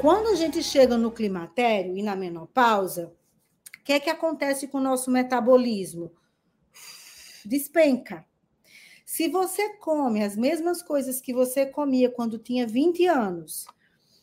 Quando a gente chega no climatério e na menopausa, o que é que acontece com o nosso metabolismo? Despenca. Se você come as mesmas coisas que você comia quando tinha 20 anos,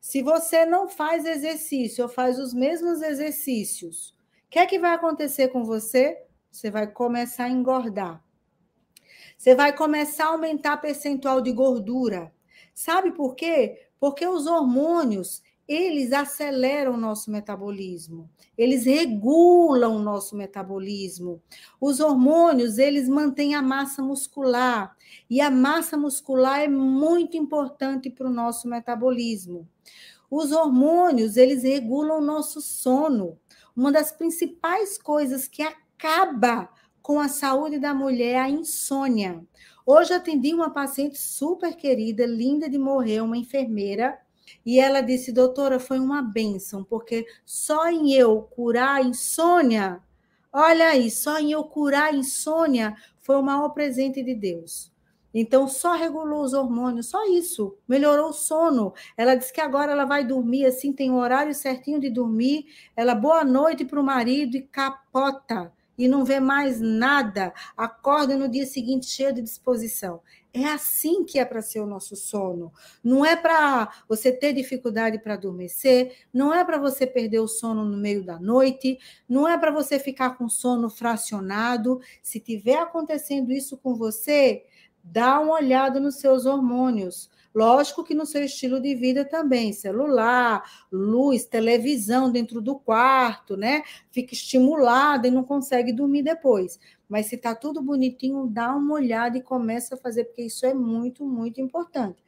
se você não faz exercício ou faz os mesmos exercícios, o que é que vai acontecer com você? Você vai começar a engordar. Você vai começar a aumentar percentual de gordura. Sabe por quê? Porque os hormônios, eles aceleram o nosso metabolismo, eles regulam o nosso metabolismo. Os hormônios, eles mantêm a massa muscular, e a massa muscular é muito importante para o nosso metabolismo. Os hormônios, eles regulam o nosso sono. Uma das principais coisas que acaba com a saúde da mulher é a insônia. Hoje atendi uma paciente super querida, linda de morrer, uma enfermeira, e ela disse, doutora, foi uma bênção, porque só em eu curar a insônia, olha aí, só em eu curar a insônia foi o maior presente de Deus. Então, só regulou os hormônios, só isso. Melhorou o sono. Ela disse que agora ela vai dormir assim, tem o horário certinho de dormir. Ela, boa noite para o marido e capota. E não vê mais nada. Acorda no dia seguinte cheia de disposição. É assim que é para ser o nosso sono. Não é para você ter dificuldade para adormecer, não é para você perder o sono no meio da noite, não é para você ficar com sono fracionado. Se tiver acontecendo isso com você, dá uma olhada nos seus hormônios. Lógico que no seu estilo de vida também, celular, luz, televisão dentro do quarto, né? Fica estimulada e não consegue dormir depois. Mas se está tudo bonitinho, dá uma olhada e começa a fazer, porque isso é muito, muito importante.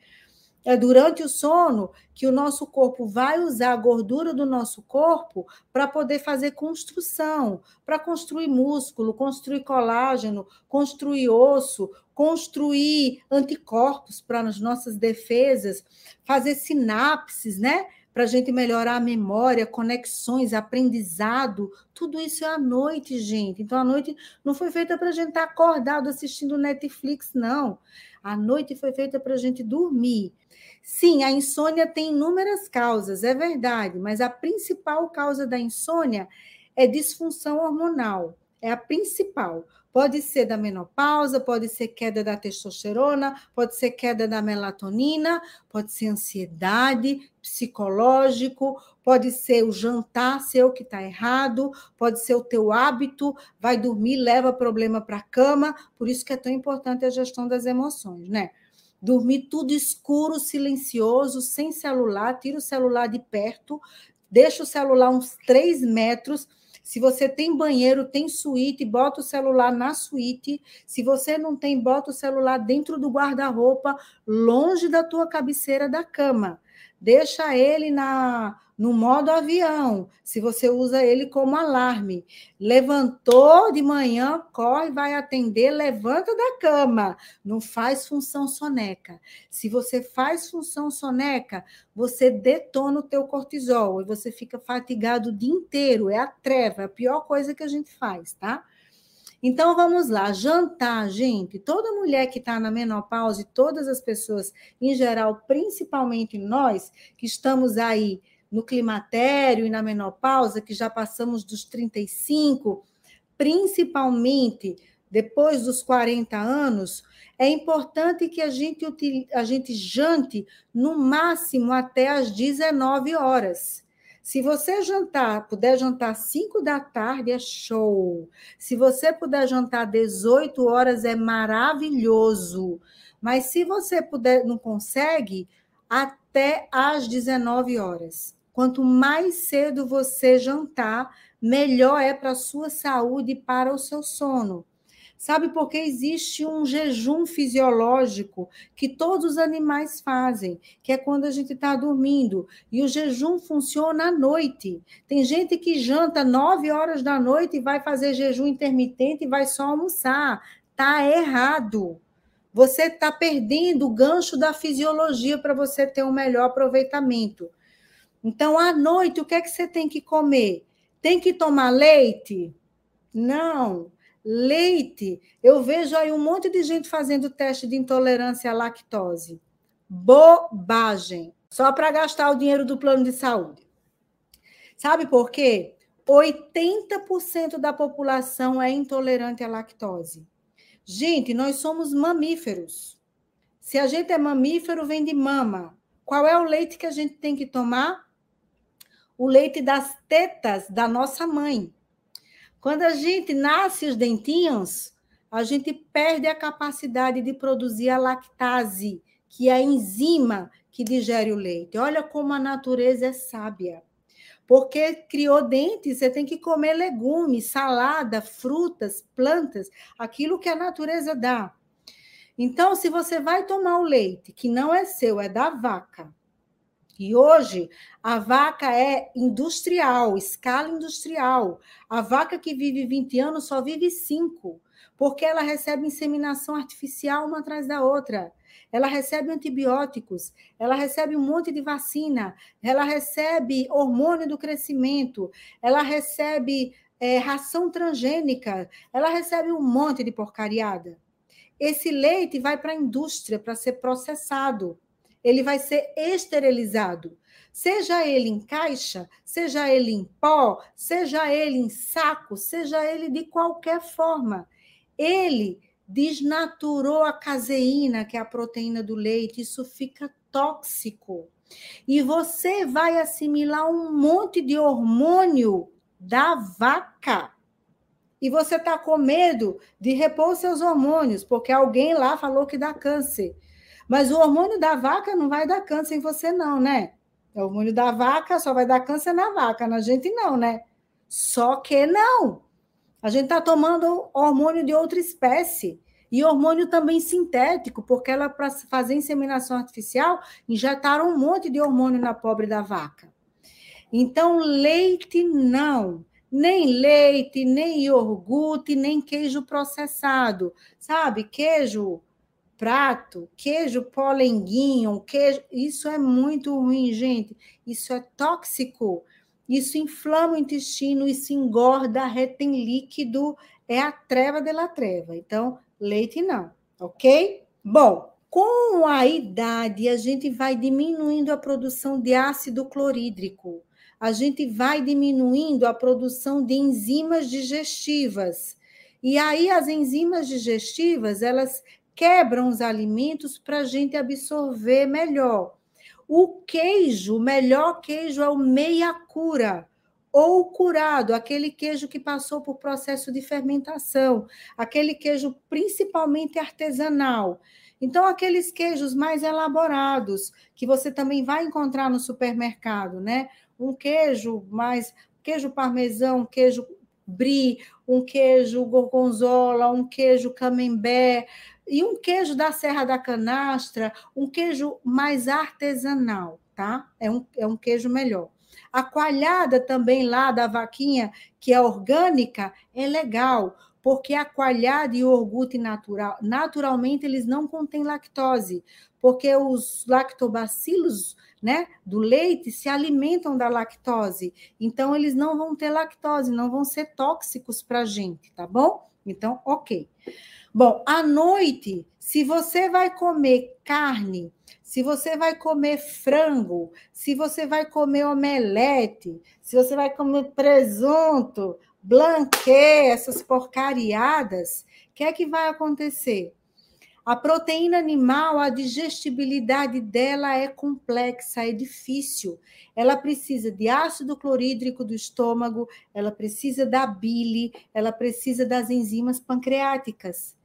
É durante o sono que o nosso corpo vai usar a gordura do nosso corpo para poder fazer construção, para construir músculo, construir colágeno, construir osso, construir anticorpos para as nossas defesas, fazer sinapses, né? Para a gente melhorar a memória, conexões, aprendizado, tudo isso é à noite, gente. Então, a noite não foi feita para a gente estar acordado assistindo Netflix, não. A noite foi feita para a gente dormir. Sim, a insônia tem inúmeras causas, é verdade, mas a principal causa da insônia é disfunção hormonal. É a principal. Pode ser da menopausa, pode ser queda da testosterona, pode ser queda da melatonina, pode ser ansiedade, psicológico, pode ser o jantar seu que está errado, pode ser o teu hábito, vai dormir, leva problema para a cama, por isso que é tão importante a gestão das emoções, né? Dormir tudo escuro, silencioso, sem celular, tira o celular de perto, deixa o celular uns três metros, se você tem banheiro, tem suíte, bota o celular na suíte. Se você não tem, bota o celular dentro do guarda-roupa, longe da tua cabeceira da cama. Deixa ele na no modo avião, se você usa ele como alarme. Levantou de manhã, corre, vai atender, levanta da cama. Não faz função soneca. Se você faz função soneca, você detona o teu cortisol e você fica fatigado o dia inteiro. É a treva, é a pior coisa que a gente faz, tá? Então vamos lá, jantar, gente. Toda mulher que está na menopausa e todas as pessoas em geral, principalmente nós que estamos aí no climatério e na menopausa, que já passamos dos 35, principalmente depois dos 40 anos, é importante que a gente, a gente jante no máximo até às 19 horas. Se você jantar, puder jantar 5 da tarde, é show. Se você puder jantar 18 horas, é maravilhoso. Mas se você puder, não consegue, até às 19 horas. Quanto mais cedo você jantar, melhor é para a sua saúde e para o seu sono. Sabe porque existe um jejum fisiológico que todos os animais fazem, que é quando a gente está dormindo. E o jejum funciona à noite. Tem gente que janta nove horas da noite e vai fazer jejum intermitente e vai só almoçar. Tá errado. Você está perdendo o gancho da fisiologia para você ter um melhor aproveitamento. Então, à noite, o que é que você tem que comer? Tem que tomar leite? Não. Leite, eu vejo aí um monte de gente fazendo teste de intolerância à lactose. Bobagem. Só para gastar o dinheiro do plano de saúde. Sabe por quê? 80% da população é intolerante à lactose. Gente, nós somos mamíferos. Se a gente é mamífero, vem de mama. Qual é o leite que a gente tem que tomar? O leite das tetas da nossa mãe. Quando a gente nasce os dentinhos, a gente perde a capacidade de produzir a lactase, que é a enzima que digere o leite. Olha como a natureza é sábia. Porque criou dentes, você tem que comer legumes, salada, frutas, plantas, aquilo que a natureza dá. Então, se você vai tomar o leite, que não é seu, é da vaca, e hoje a vaca é industrial, escala industrial. A vaca que vive 20 anos só vive 5, porque ela recebe inseminação artificial uma atrás da outra. Ela recebe antibióticos, ela recebe um monte de vacina, ela recebe hormônio do crescimento, ela recebe é, ração transgênica, ela recebe um monte de porcariada. Esse leite vai para a indústria para ser processado ele vai ser esterilizado. Seja ele em caixa, seja ele em pó, seja ele em saco, seja ele de qualquer forma. Ele desnaturou a caseína, que é a proteína do leite, isso fica tóxico. E você vai assimilar um monte de hormônio da vaca. E você está com medo de repor seus hormônios, porque alguém lá falou que dá câncer. Mas o hormônio da vaca não vai dar câncer em você, não, né? O hormônio da vaca só vai dar câncer na vaca, na gente não, né? Só que não. A gente está tomando hormônio de outra espécie. E hormônio também sintético, porque ela, para fazer inseminação artificial, injetaram um monte de hormônio na pobre da vaca. Então, leite não. Nem leite, nem iogurte, nem queijo processado. Sabe? Queijo prato, queijo polenguinho, queijo, isso é muito ruim, gente. Isso é tóxico. Isso inflama o intestino, isso engorda, retém líquido, é a treva de la treva. Então, leite não, ok? Bom, com a idade, a gente vai diminuindo a produção de ácido clorídrico, a gente vai diminuindo a produção de enzimas digestivas. E aí, as enzimas digestivas, elas quebram os alimentos para a gente absorver melhor. O queijo, o melhor queijo é o meia cura ou curado, aquele queijo que passou por processo de fermentação, aquele queijo principalmente artesanal. Então, aqueles queijos mais elaborados, que você também vai encontrar no supermercado, né? Um queijo mais, queijo parmesão, queijo brie, um queijo gorgonzola, um queijo camembert, e um queijo da Serra da Canastra, um queijo mais artesanal, tá? É um, é um queijo melhor. A coalhada também lá da vaquinha, que é orgânica, é legal, porque a coalhada e o iogurte natural, naturalmente, eles não contêm lactose, porque os lactobacilos né, do leite se alimentam da lactose. Então, eles não vão ter lactose, não vão ser tóxicos para a gente, tá bom? Então, ok. Bom, à noite, se você vai comer carne, se você vai comer frango, se você vai comer omelete, se você vai comer presunto, blanquê, essas porcariadas, o que é que vai acontecer? A proteína animal, a digestibilidade dela é complexa, é difícil. Ela precisa de ácido clorídrico do estômago, ela precisa da bile, ela precisa das enzimas pancreáticas.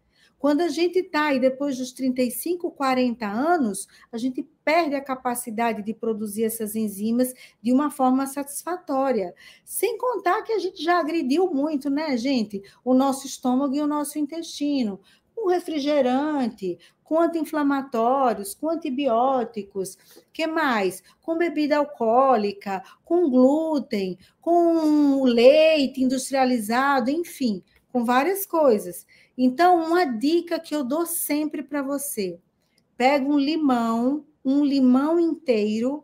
Quando a gente está aí depois dos 35, 40 anos, a gente perde a capacidade de produzir essas enzimas de uma forma satisfatória. Sem contar que a gente já agrediu muito, né, gente? O nosso estômago e o nosso intestino. Com refrigerante, com anti-inflamatórios, com antibióticos, que mais? Com bebida alcoólica, com glúten, com leite industrializado, enfim, com várias coisas. Então, uma dica que eu dou sempre para você: pega um limão, um limão inteiro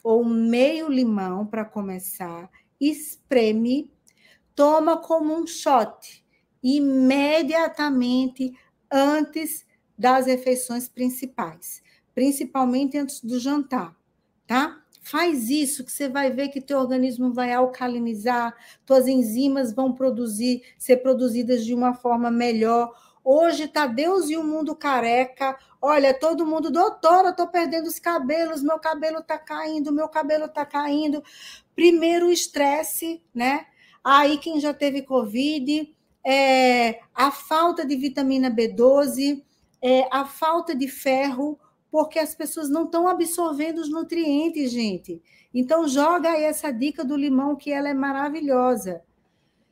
ou meio limão para começar, espreme, toma como um shot imediatamente antes das refeições principais, principalmente antes do jantar, tá? Faz isso que você vai ver que teu organismo vai alcalinizar, tuas enzimas vão produzir, ser produzidas de uma forma melhor. Hoje tá Deus e o mundo careca. Olha, todo mundo, doutora, eu tô perdendo os cabelos, meu cabelo tá caindo, meu cabelo tá caindo. Primeiro o estresse, né? Aí quem já teve Covid, é, a falta de vitamina B12, é, a falta de ferro, porque as pessoas não estão absorvendo os nutrientes, gente. Então, joga aí essa dica do limão, que ela é maravilhosa.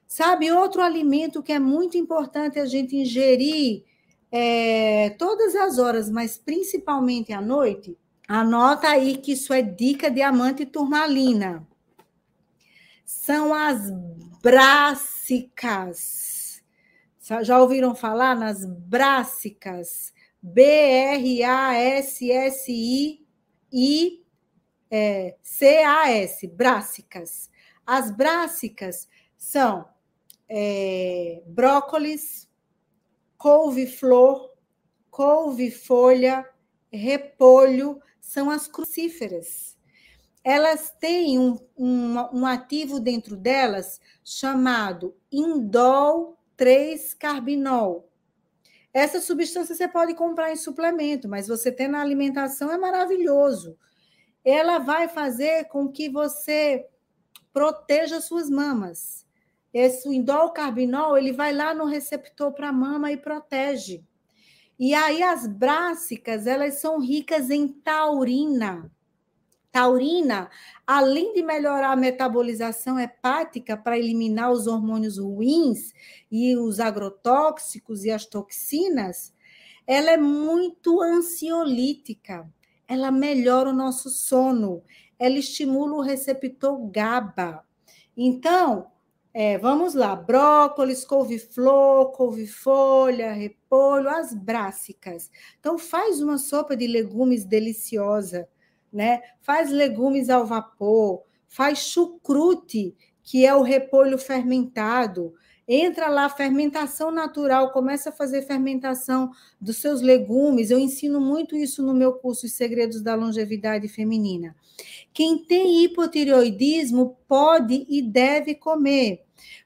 Sabe, outro alimento que é muito importante a gente ingerir é, todas as horas, mas principalmente à noite, anota aí que isso é dica diamante turmalina. São as brássicas. Já ouviram falar nas brássicas? B-R-A-S-S-I-I-C-A-S, brássicas. As brássicas são é, brócolis, couve-flor, couve-folha, repolho, são as crucíferas. Elas têm um, um, um ativo dentro delas chamado indol 3-carbinol essa substância você pode comprar em suplemento, mas você ter na alimentação é maravilhoso. Ela vai fazer com que você proteja suas mamas. Esse indol carbinol, ele vai lá no receptor para a mama e protege. E aí as brássicas, elas são ricas em taurina taurina, além de melhorar a metabolização hepática para eliminar os hormônios ruins e os agrotóxicos e as toxinas, ela é muito ansiolítica. Ela melhora o nosso sono, ela estimula o receptor GABA. Então, é, vamos lá: brócolis, couve-flor, couve-folha, repolho, as brássicas. Então, faz uma sopa de legumes deliciosa né? Faz legumes ao vapor, faz chucrute, que é o repolho fermentado. Entra lá, fermentação natural, começa a fazer fermentação dos seus legumes. Eu ensino muito isso no meu curso Os Segredos da Longevidade Feminina. Quem tem hipotireoidismo pode e deve comer,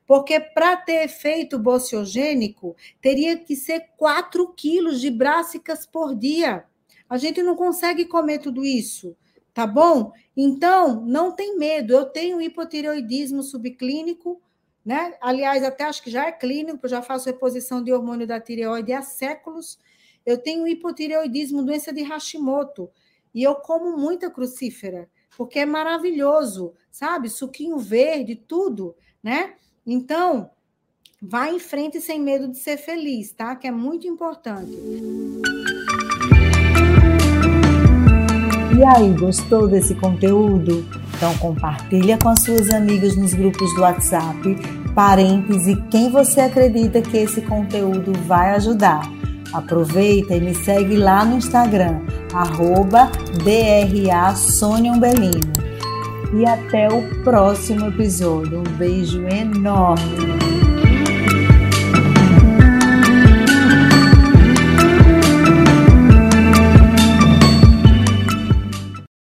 porque para ter efeito bociogênico, teria que ser 4 quilos de brássicas por dia. A gente não consegue comer tudo isso, tá bom? Então, não tem medo. Eu tenho hipotireoidismo subclínico, né? Aliás, até acho que já é clínico, eu já faço reposição de hormônio da tireoide há séculos. Eu tenho hipotireoidismo, doença de Hashimoto, e eu como muita crucífera, porque é maravilhoso, sabe? Suquinho verde, tudo, né? Então, vá em frente sem medo de ser feliz, tá? Que é muito importante. E aí, gostou desse conteúdo? Então compartilha com as suas amigas nos grupos do WhatsApp, parentes e quem você acredita que esse conteúdo vai ajudar. Aproveita e me segue lá no Instagram, arroba E até o próximo episódio. Um beijo enorme!